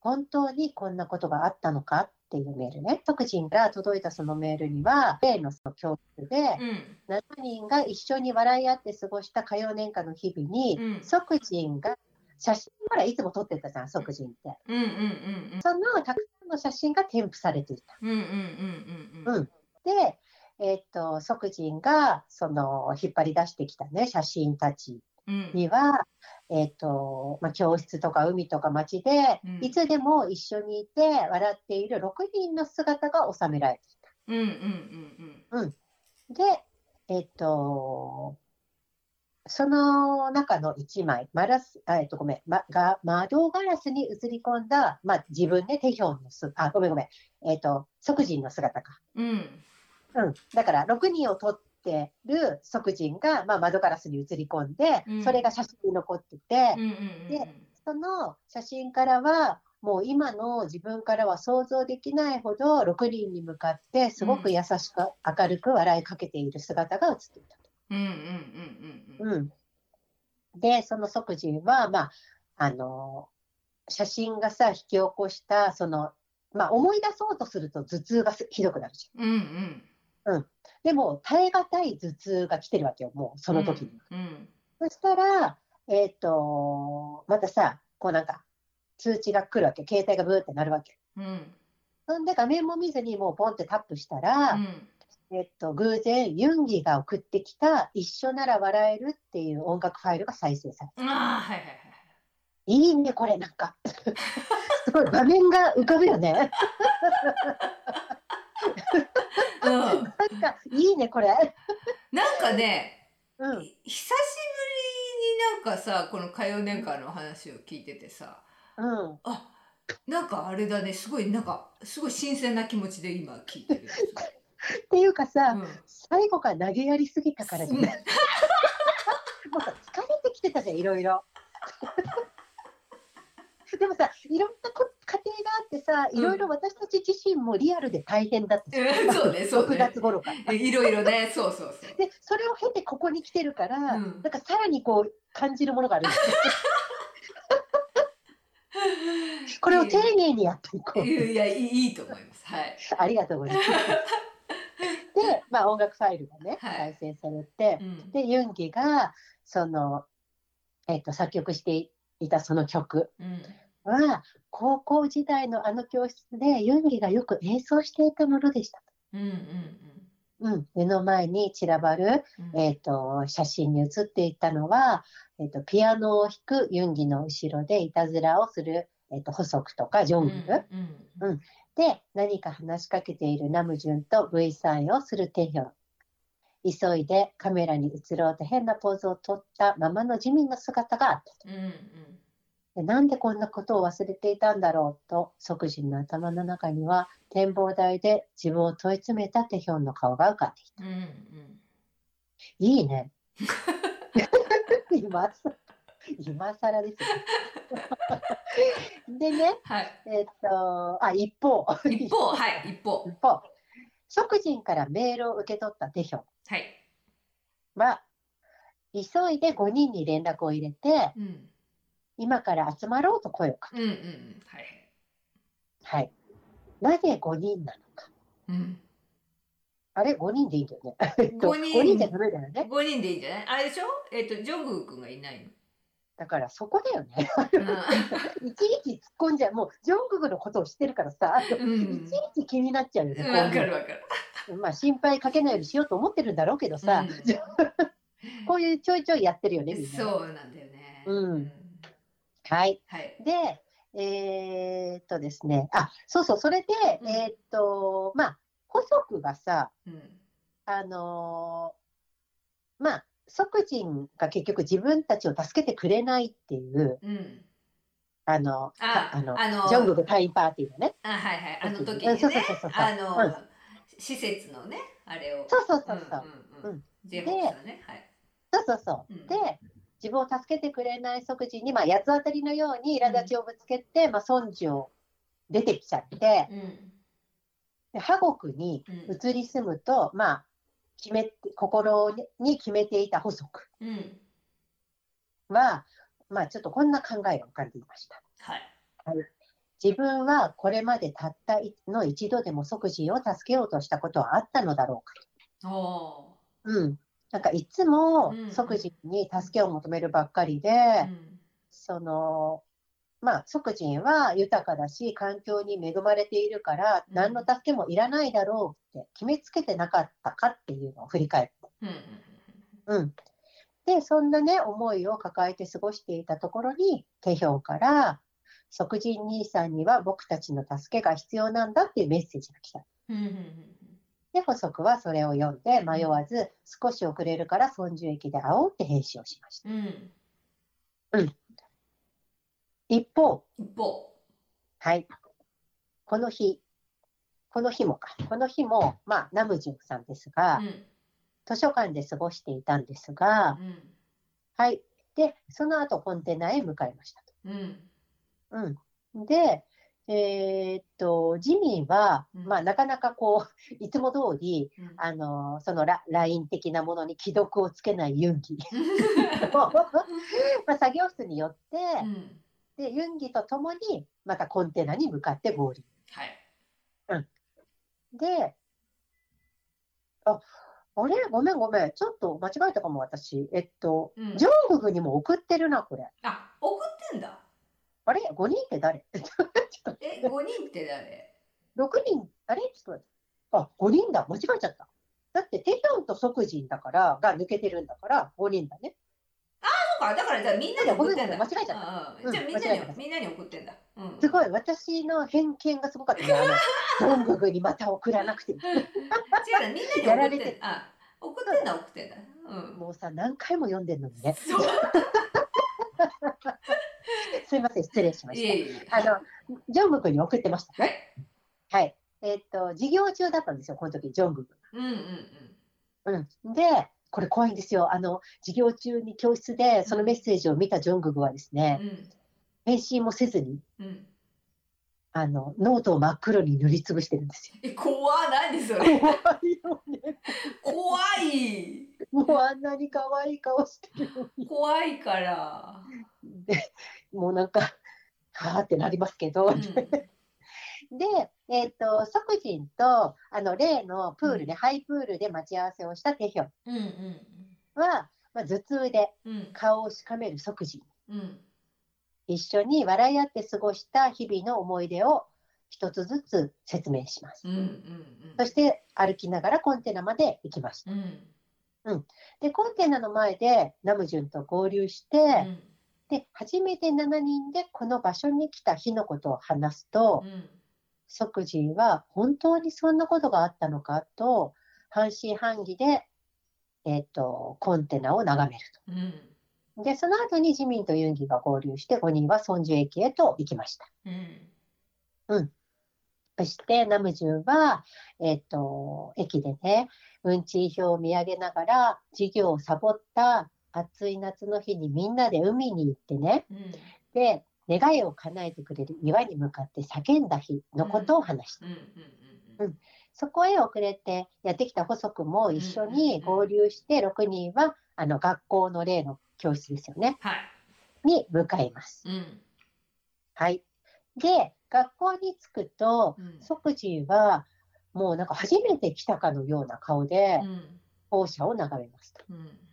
本当にこんなことがあったのかっていうメールね。即人が届いたそのメールには、例のその教室で、うんうん7人が一緒に笑い合って過ごした火曜年間の日々に、うん即人が写真ほらいつも撮ってたじゃん、即人って。うんうんうんそのたくの写真が添付されていた。うんうんうんうんうん。うん。で、えっと、即人がその引っ張り出してきたね、写真たちうんには、えっとまあ、教室とか海とか街で、うん。いつでも一緒にいて笑っている6人の姿が収められていた。うんうん。うん。で、えっと、その中の1枚、マラスあえっと、ごめん、ま、が窓ガラスに映り込んだ、まあ、自分ね、テヒョンのす、あ、ごめんごめん、えっと、即人の姿か。うんうんうん。だから、6人を撮ってる即人が、まあ、窓ガラスに映り込んで、うんそれが写真に残ってて、うんうんうんでその写真からは、もう今の自分からは想像できないほど6人に向かってすごく優しく明るく笑いかけている姿が写っていたと。うんうんうんうんうん、で、その即人は、まあ、あの、写真がさ、引き起こした、その、まあ、思い出そうとすると頭痛がすひどくなるじうんうんゃん。でも、耐え難い頭痛が来てるわけよ、もう、その時に。うんそしたら、えっ、と、またさ、こうなんか、通知が来るわけ。携帯がブーってなるわけ。うんそんで画面も見ずにもうポンってタップしたら、えっと、偶然ユンギが送ってきた一緒なら笑えるっていう音楽ファイルが再生された。うんああはいはいはいいいね、これなんか。すごい場面が浮かぶよね。うんなんか、いいね、これ。なんかねうん。久しぶりになんかさこの火曜年間の話を聞いててさうん。あなんかあれだねすごいなんかすごい新鮮な気持ちで今聞いてるっていうかさ、うん最後から投げやりすぎたからじゃない？もうさ疲れてきてたじゃんいろいろ。でもさいろんなこ家庭があってさいろいろ私たち自身もリアルで大変だったじゃんうんそうねそう6ね月頃から。いろいろねそうそうそうでそれを経てここに来てるから、うんなんかさらにこう感じるものがあるんですよ。これを丁寧にやっていこう。いやいいと思いますはいありがとうございます。で、まあ、音楽ファイルがね、はい。再生されて、うん。で、ユンギが、その、えっと、作曲していたその曲うん。は、高校時代のあの教室でユンギがよく演奏していたものでした。うんうんうん、目の前に散らばる、うん。えっと写真に写っていたのは、えっとピアノを弾くユンギの後ろでいたずらをする、えっとホソクとかジョング。ル、うんうんで何か話しかけているナムジュンと V サインをするテヒョン急いでカメラに映ろうと変なポーズをとったままのジミンの姿があったうんうん。でなんでこんなことを忘れていたんだろうと即人の頭の中には展望台で自分を問い詰めたテヒョンの顔が浮かんできた。うんうん。いいね。今さ今更ですよ。でねはい。えっとあ一方。一方はい一方。一方。即人からメールを受け取ったテヒョン。はい。は急いで5人に連絡を入れてうん。今から集まろうと声をかけうんうんうん。はい。はい。なぜ5人なのか。うん。あれ？5人でいいんだよね。えっと五人。5人じゃダメだよね。五人でいいんじゃない？あれでしょ？えっとジョングク君がいないのだからそこだよね。ういちいち突っ込んじゃう。もうジョングクのことを知ってるからさいん。ちいち気になっちゃうよね、こういうの。わかるわかる。まあ心配かけないようにしようと思ってるんだろうけどさ、うん。こういうちょいちょいやってるよねみんなそうなんだよね。うん。はい。はい。で、えーっとですね、あ、そうそう、それで、うん。えーっと、まあ、補足がさ、うん。あのーまあ、即人が結局自分たちを助けてくれないっていう、うん。あの、ああの、あのジョングク隊員パーティーのね。あはいはい。あの時うんにねそうそうそうそうあの、うん。施設のねあれを。そうそうそうそう。うんうんうん。ジェホさんねはい。そうそうそう。うん。で、自分を助けてくれない即人に、まあ、八つ当たりのように苛立ちをぶつけて、まあ、孫子を出てきちゃって、うん。で破国に移り住むと、まあ、決めて心に決めていた補足うんは、まあ、ちょっとこんな考えが浮かんでいました。はい自分はこれまでたったの一度でも即人を助けようとしたことはあったのだろうかおと。うん。なんかいつもうん即人に助けを求めるばっかりで、ーうんその、まあ、即人は豊かだし、環境に恵まれているから、うん何の助けもいらないだろうって決めつけてなかったかっていうのを振り返って。うんうんうん。で、そんなね、思いを抱えて過ごしていたところに、テヒョンから、即人兄さんには僕たちの助けが必要なんだっていうメッセージが来た。うんうんうんで、補足はそれを読んで迷わず、少し遅れるから村中駅で会おうって返信をしました。うん一方、一方はい。この日、この日もか。この日も、まあ、ナムジュンさんですが、うん図書館で過ごしていたんですが、うんはい。で、その後本店内へ向かいましたと。うんうん。で、えーっと、ジミーは、うんまあ、なかなかこう、いつも通り、うんあの、そのラ LINE 的なものに既読をつけないユンギ。まあ、作業室に寄って、うんで、ユンギと共に、またコンテナに向かって合流。はいで、あ、あれ？ごめんごめん。ちょっと間違えたかも、私。えっと、うんジョングクにも送ってるな、これ。あ送ってんだあれ ?5 人って誰？え五人って誰？6人、あれ？ちょっと。あ、5人だ。間違えちゃった。だって、テヒョンと即人だから、が抜けてるんだから、5人だね。かだからじゃあみんなに送ってんだ間違えちゃったうんじゃあみんなにみんなに送ってんだうんすごい、私の偏見がすごかったね。あの、ジョングクにまた送らなくて。違うなみんなに送ってやられてんあ送ってんだ送ってんだうんもうさ、何回も読んでんのにね。すいません、失礼しまし。た。あの、ジョングクに送ってましたはね。い。はい。えっと、授業中だったんですよ、この時、ジョングク。うんうんうん。うん。で、これ怖いんですよ。あの、授業中に教室でそのメッセージを見たジョングクはですね、返信もせずに、うんうん。あの、ノートを真っ黒に塗りつぶしてるんですよ。え、怖い、何それ。怖いよね。怖い。もうあんなに可愛い顔してるのに。怖いから。で、もうなんか、はあってなりますけど。うん。で、えっ、と、即人と、あの、例のプールで、うんハイプールで待ち合わせをしたテヒョンうんうんは、まあ、頭痛でうん。顔をしかめる即人。うん。一緒に笑い合って過ごした日々の思い出を一つずつ説明します。うんうんうん。そして歩きながらコンテナまで行きました。うん。で、コンテナの前でナムジュンと合流して、うん。で、初めて7人でこの場所に来た日のことを話すと、うん。即時は本当にそんなことがあったのかと、半信半疑で、えっ、と、コンテナを眺めるうん。と。で、その後にジミンとユンギが合流して、5人はソンジュ駅へと行きました。うん。そしてナムジュンは、えっ、と、駅でね、運賃表を見上げながら、授業をサボった暑い夏の日にみんなで海に行ってね、うん。で、願いを叶えてくれる岩に向かって叫んだ日のことを話した。そこへ遅れてやってきた細くも一緒に合流して、6人はあの学校の例の教室ですよね、はい。に向かいます。うん。はい。で、学校に着くと、うん。即時はもうなんか初めて来たかのような顔でうん。校舎を眺めますと。うん。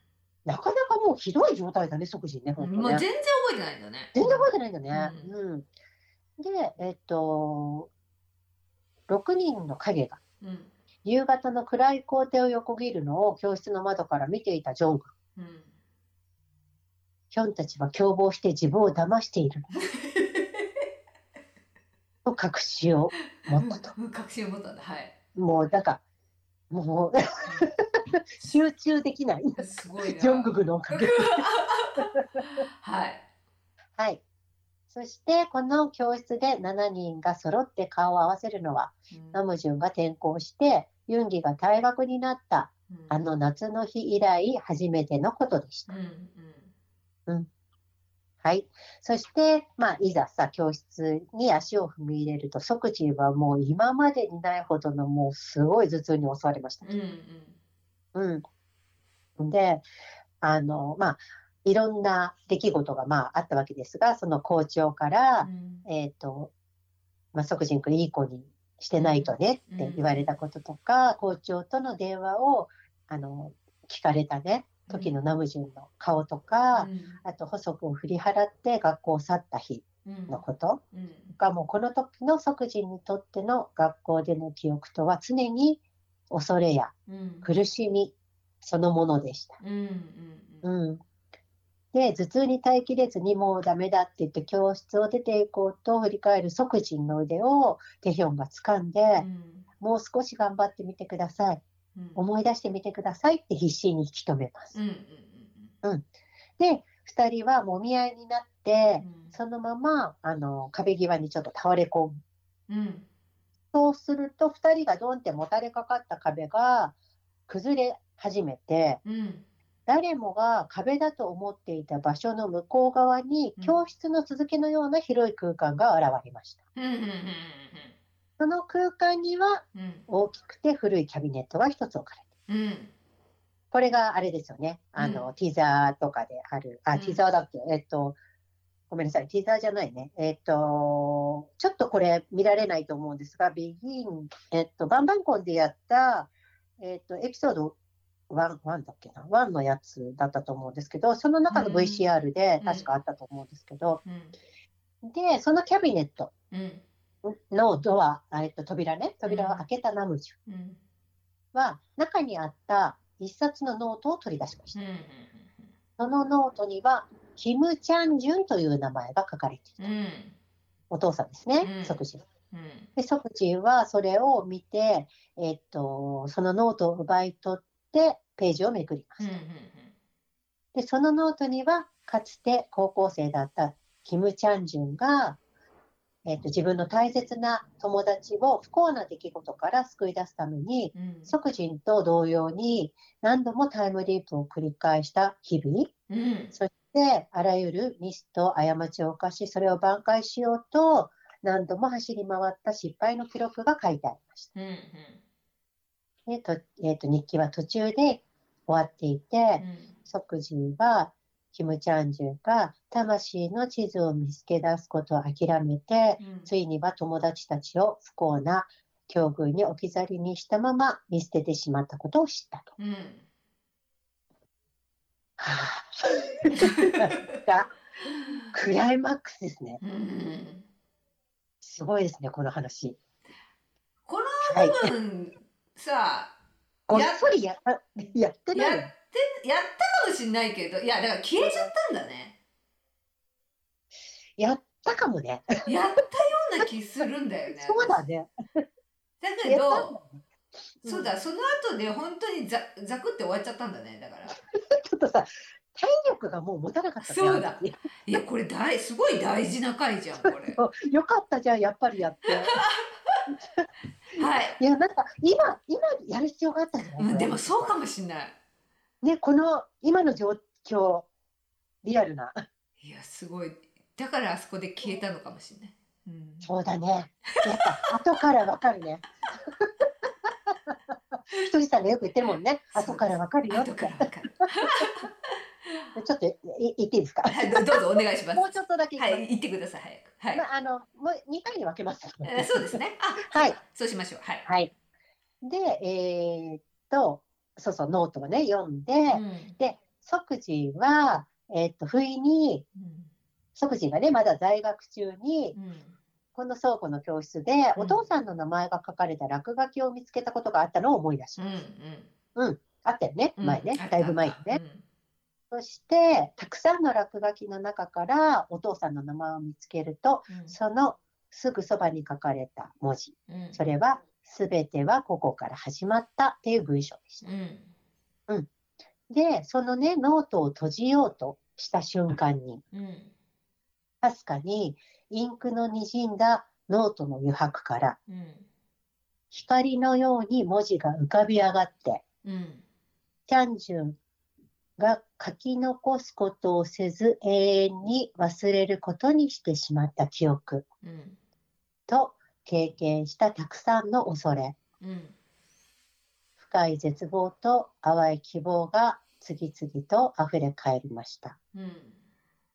なかなかもうひどい状態だね、即時ね、本当ね。もう全然覚えてないんだね。全然覚えてないんだね。ううん。で、えっと、6人の影がうん。夕方の暗い校庭を横切るのを教室の窓から見ていたジョング。うん。ヒョンたちは共謀して自分を騙している と確信を持ったと。うん。確信を持ったんだ。はい。もうなんか、もう集中できない。すごいな。ジョングクのおかげ。はい。はい。そして、この教室で7人が揃って顔を合わせるのは、ナムジュンが転校して、ユンギが退学になったうん。あの夏の日以来初めてのことでした。うん。うん。はい。そして、まあ、いざさ、教室に足を踏み入れると、即時はもう今までにないほどのもうすごい頭痛に襲われました。うん。うん。うん。で、あの、まあ、いろんな出来事がまああったわけですが、その校長から、うん。えっ、と、まあ、即人君いい子にしてないとねって言われたこととか、校長との電話を、あの、聞かれたね、時のナムジュンの顔とか、あと補足を振り払って学校を去った日うん。のことうん。が、もうこの時の即人にとっての学校での記憶とは常に恐れやうん。苦しみそのものでした。うん。うん。うん。で、頭痛に耐えきれずにもうダメだって言って教室を出ていこうと振り返る即人の腕をテヒョンが掴んで、うん。もう少し頑張ってみてください。うん。思い出してみてくださいって必死に引き止めます。うん。うん。で、二人はもみ合いになって、うん。そのまま、あの、壁際にちょっと倒れ込む。うん。そうすると、二人がドンってもたれかかった壁が崩れ始めて、うん。誰もが壁だと思っていた場所の向こう側にうん教室の続きのような広い空間が現れました。うん。うん。その空間にはうん。大きくて古いキャビネットが一つ置かれている。うん。これがあれですよね。あの、ティザーとかである。あ、うんティザーだっけ？えっと、ごめんなさい。ティザーじゃないね。えっと、ちょっとこれ見られないと思うんですが、ビギン、えっと、バンバンコンでやった、えっと、エピソード1、1だっけな ?1 のやつだったと思うんですけど、その中のうん VCR でうん確かあったと思うんですけど、うん。で、そのキャビネットうん。のドア、えっと、扉ね、扉を開けたナムジュうん。は、中にあった一冊のノートを取り出しました。うん。そのノートには、キム・チャンジュンという名前が書かれていた。うん。お父さんですうんね、ソクジン。うん。で、ソクジンはそれを見て、えっと、そのノートを奪い取って、ページをめくります。うん。で、そのノートには、かつて高校生だったキム・チャンジュンが、えっと自分の大切な友達を不幸な出来事から救い出すために、うんソクジンと同様に何度もタイムリープを繰り返した日々、うんそしてあらゆるミスと過ちを犯し、それを挽回しようと何度も走り回った失敗の記録が書いてありました。うんでとえっと日記は途中で終わっていて、うん即時はキム・チャンジュが魂の地図を見つけ出すことを諦めて、うんついには友達たちを不幸な境遇に置き去りにしたまま見捨ててしまったことを知ったと。うんはあ、クライマックスですね。うんすごいですね、この話。こはい。の部分さごっそりやったやってやってない。やったかもしれないけどいやだから消えちゃったんだねやったかもね。やったような気するんだよね そうだね。だけどねそうだその後で本当にざざくって終わっちゃったんだねだから。ちょっとさ、体力がもう持たなかったねそうだ。いやこれ大すごい大事な回じゃんこれ。よかったじゃん、やっぱりやって。はい、いや、なんか今、今やる必要があったんじゃない、うん、でもそうかもしれない。ね、この今の状況、リアルな。いやすごい。だからあそこで消えたのかもしれない、うん、そうだね。やっぱ後からわかるね。ひとりさんがよく言ってるもんね。後からわかるよって。後かかるちょっとい言っていいですか？はいどどうぞお願いしますもうちょっとだけ。はい言ってください早くはい、まあ、あの、もう二回に分けます。えーそうですねあはい。そうしましょうはい、はい。で、えーっと、そうそう、ノートをね、読んで、うんで、即時は、えーっと、不意に、うん即時がね、まだ在学中に、うんこの倉庫の教室で、うん。お父さんの名前が書かれた落書きを見つけたことがあったのを思い出しうんます。あったよね、うん。前ね。だいぶ前にね。そして、たくさんの落書きの中からお父さんの名前を見つけると、うん。そのすぐそばに書かれた文字、うん。それは、すべてはここから始まったっていう文章でした。うん。で、そのね、ノートを閉じようとした瞬間に、うん。かすかにインクのにじんだノートの余白からうん光のように文字が浮かび上がって、うんチャンジュンが書き残すことをせず永遠に忘れることにしてしまった記憶うんと経験したたくさんの恐れ、うん深い絶望と淡い希望が次々と溢れ返りました。うん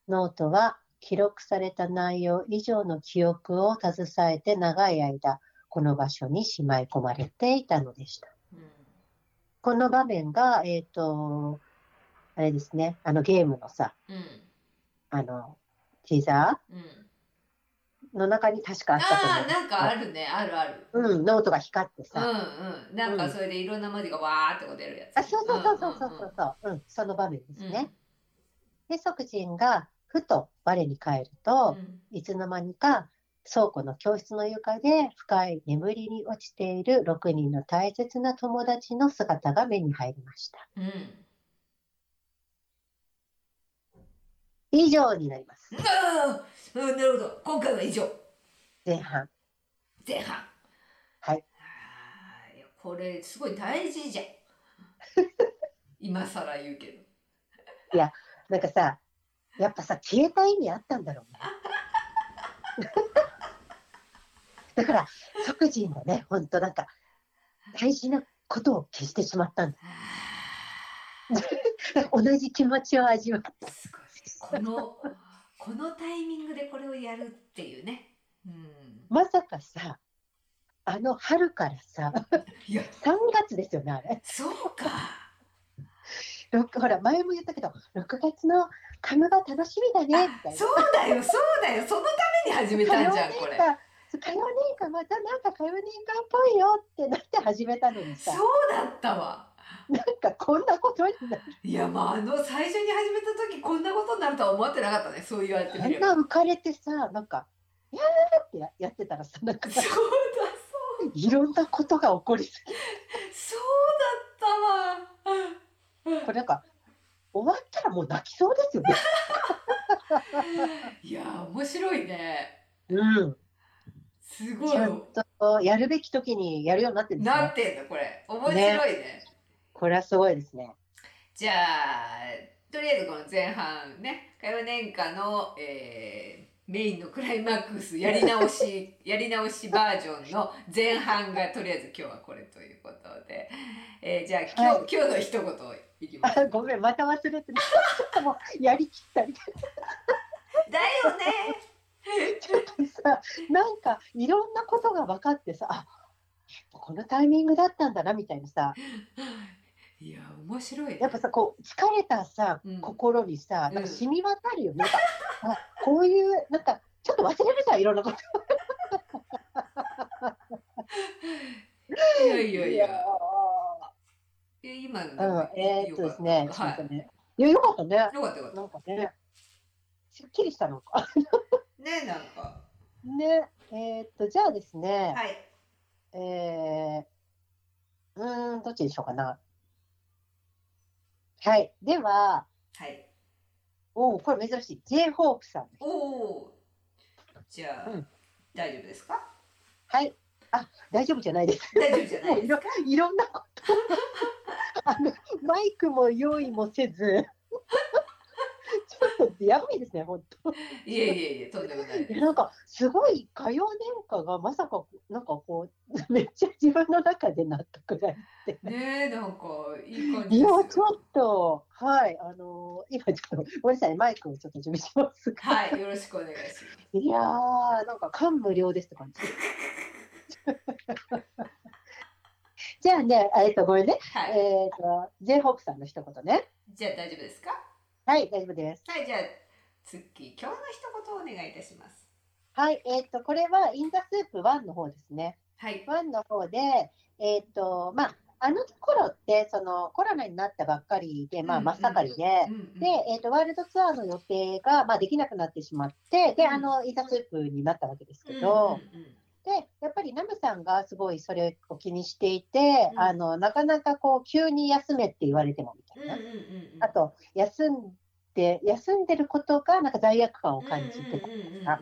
ノートは記録された内容以上の記憶を携えて長い間この場所にしまい込まれていたのでした。この場面が、えっ、と、あれですね、あのゲームのさ、うん。あの、ティザうん。ーの中に確かあったと思う。ああなんかあるね。あるある。うん、ノートが光ってうんさ。うん。なんかそれでいろんな文字がわーってこう出るやつ。あ、そうそうそうそうそうそう。そう、うん、その場面ですね。で、即人がふと我に返ると、いつの間にか倉庫の教室の床で深い眠りに落ちている6人の大切な友達の姿が目に入りました。うんうん以上になります。ああうんなるほど。今回は以上。前半。前半。はい。これすごい大事じゃん。今更言うけど。なんかさ、やっぱさ、消えた意味あったんだろうね。だから、即人がね、ほんとなんか、大事なことを消してしまったんだ。同じ気持ちを味わった。すごいこのこのタイミングでこれをやるっていうねうんまさかさ、あの春からさ、いや3月ですよね、あれ。そうかほら、前も言ったけど、6月のカムが楽しみだね、みたいな。そうだよそうだよ。そのために始めたんじゃんこれ。歌歌謡年間またなんか歌謡年間っぽいよってなって始めたのにさ。そうだったわ。なんかこんなことになる。いやまああの最初に始めた時こんなことになるとは思ってなかったねそう言われてあんみれば。な浮かれてさなんか「やー」ってややってたらさなんかそうだそう。いろんなことが起こりすそうだったわ。ぎこれなんか終わったらもう泣きそうですよね。いやー面白いね。うん。すごいちゃんとやるべき時にやるようになってるんですなねってんのこれ面白いねこれはすごいですね。じゃあとりあえずこの前半ね会話年間の、えーメインのクライマックスやり直し やり直しバージョンの前半がとりあえず今日はこれということで、えーじゃあ今日,、はい今日の一言いきますあごめん、また忘れてる。ちょっともうやりきったり。だよねちょっとさ、なんかいろんなことが分かってさ、あこのタイミングだったんだなみたいなさ、いや面白いねやっぱさ、こう疲れたさ、うん心にさ、うんなんか染み渡るよね。なんかあこういう、なんかちょっと忘れるじゃん、いろんなこと。いやいやいやーえ今のうん、えーっとですね、ちょはっとね。いや、よかったね。いよかったよかったなんかね、すっきりしたのか。ねなんかね、えーっと、じゃあですね、はいえー、うーん、どっちにしようかな。はい。では、はいおお、これ珍しい。J ホープさん。おおじゃあ、うん大丈夫ですか？はい。あ、大丈夫じゃないです。大丈夫じゃないです もういろいろんなこと。あの、マイクも用意もせず。ちょっとやばいですね、本当。いえいえいえとんでもないなんかすごい歌謡年歌がまさかなんかこうめっちゃ自分の中で納得がいって。ねえなんかいい感じいですよやちょっとはいあの今ちょっとごめんなさいマイクをちょっと準備しますが、はいよろしくお願いしますいやーなんか感無量ですって感じ。じゃあねえっとごめんねはい、えっと J ホープさんの一言ね。じゃあ大丈夫ですか？はい大丈夫です。はいじゃあ次今日の一言をお願いいたします。はいえっ、とこれはインザスープ1の方ですね。はい。ワンの方で、えっ、と、まあ、あの頃って、そのコロナになったばっかりで、まあ、うん真っ盛りで、で、えっ、と、ワールドツアーの予定が、まあ、できなくなってしまって、で、うん。あの、インザスープになったわけですけうんど、うんうんで、やっぱりナムさんがすごいそれを気にしていて、うん。あの、なかなかこう、急に休めって言われてもみたいな。うんうんうんうん。あと、休んで、休んでることが、なんか罪悪感を感じてたうんうんうんうんうんか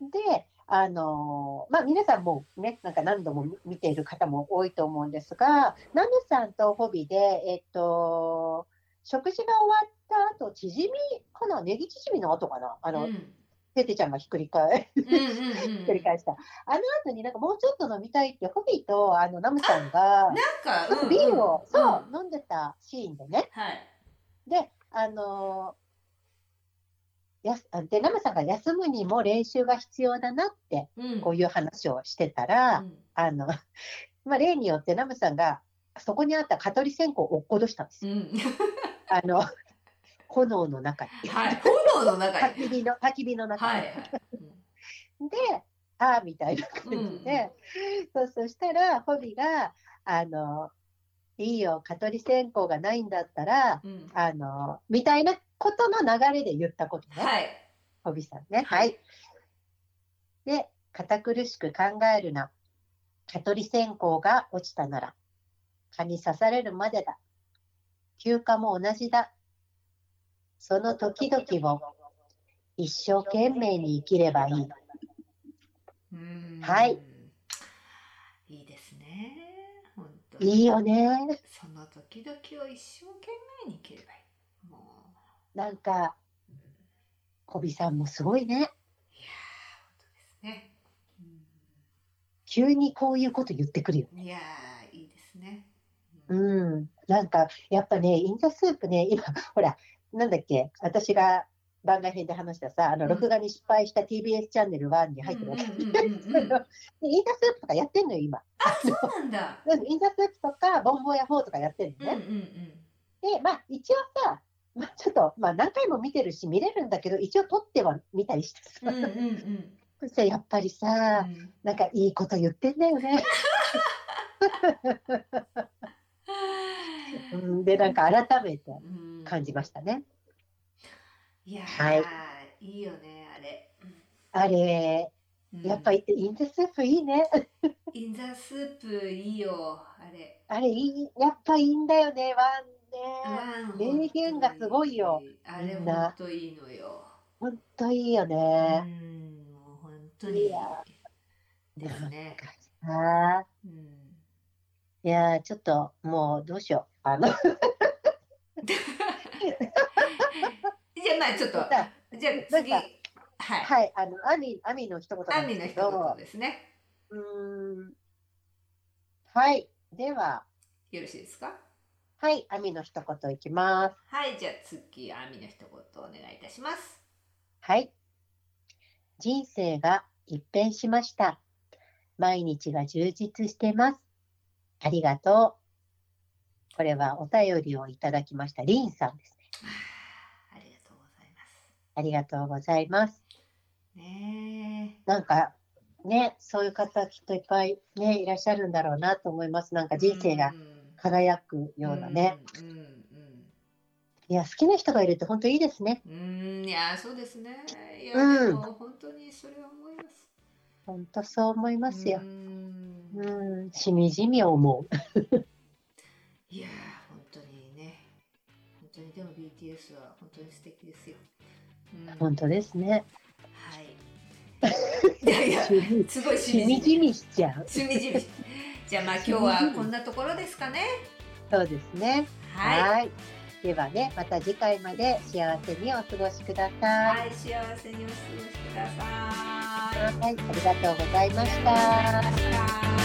で、あのまあ、皆さんもね、なんか何度も見ている方も多いと思うんですが、ナムさんとホビで、えっと、食事が終わった後、チヂミかなネギチヂミの後かなあの、うんテテちゃんがひっくり返、うんうんうん。ひっくり返した。あの後になんかもうちょっと飲みたいって、ホビとあのナムさんが、なんか、うんうんビールを、そう、ん。飲んでたシーンでね。はい。で、あのやすで、ナムさんが休むにも練習が必要だなって、うん。こういう話をしてたら、うん。あの、まあ、例によってナムさんがそこにあった蚊取り線香を落っことしたんですよ。うん。あの、炎の中に。はい炎の中焚きに火の、焚き火の中に。はいはいうん で、ああ、みたいな感じで、そう、そしたら、ホビが、あの、いいよ、蚊取り線香がないんだったら、うんあの、みたいなことの流れで言ったことね。はいホビさんね。はい。で、堅苦しく考えるな。蚊取り線香が落ちたなら、蚊に刺されるまでだ。休暇も同じだ。その時々を一生懸命に生きればいい。うんはいいいですね本当にいいよね。その時々を一生懸命に生きればいいもなんか、う、うんホビさんもすごいね。いやー本当ですね、急にこういうこと言ってくるよ。うんいやーいいですね、うん。なんか、やっぱね、 In the SOOP ね、今、ほら、なんだっけ、私が番外編で話したさ、あの、うん録画に失敗した TBS チャンネル1に入ってるわけ。 In the SOOP とかやってんのよ、今。そうなんだ うん In the SOOP とか、ボンボヤ4とかやってんのね。うんで、まあ、一応さ、まあ、ちょっと、まあ、何回も見てるし、見れるんだけど、一応撮っては見たりしてさ、うんうんうんそしてやっぱりさ、うんなんかいいこと言ってんだよね。うんで、なんか改めてうん感じましたね。いやはいー、いいよねあれ、あれ、うんやっぱりインザスープいいね。インザスープいいよあれあれいい、やっぱいいんだよね。ワンね。うん名言がすごいよ。あれ本当いいのよ。本当いいようね。ん、もう本当にいやですね。あうん。いや、ちょっともうどうしよう。あの、じゃあまあちょっとさじゃあ次はい。はい、あの、アミ、アミの一言なアミの一言ですね。うーん。はい、では、よろしいですか？はい、アミの一言いきます。はい、じゃあ次アミの一言お願いいたします。はい。人生が一変しました。毎日が充実してます。ありがとう。これはお便りをいただきました。リンさんですね。ありがとうございます。ありがとうございます。ねなんか、ね、そういう方きっといっぱいね、いらっしゃるんだろうなと思います。なんかえ。人生がうん輝くようなね。。うんうんいや、好きな人がいるって本当いいですね。うん。うん、いやそうですね。いや、うん本当にそれは思います。本当そう思いますよう。んうん、しみじみ思う。いやー本当にね本当にでも BTS は本当に素敵ですよ。うん、本当ですね。はい。いやいやすごいししみじみしちゃう。しみじみ。じゃあまあ今日はこんなところですかね。そうですね。はい。はい。ではね、また次回まで幸せにお過ごしください。はい、幸せにお過ごしください。はい、ありがとうございました。ありがとうございました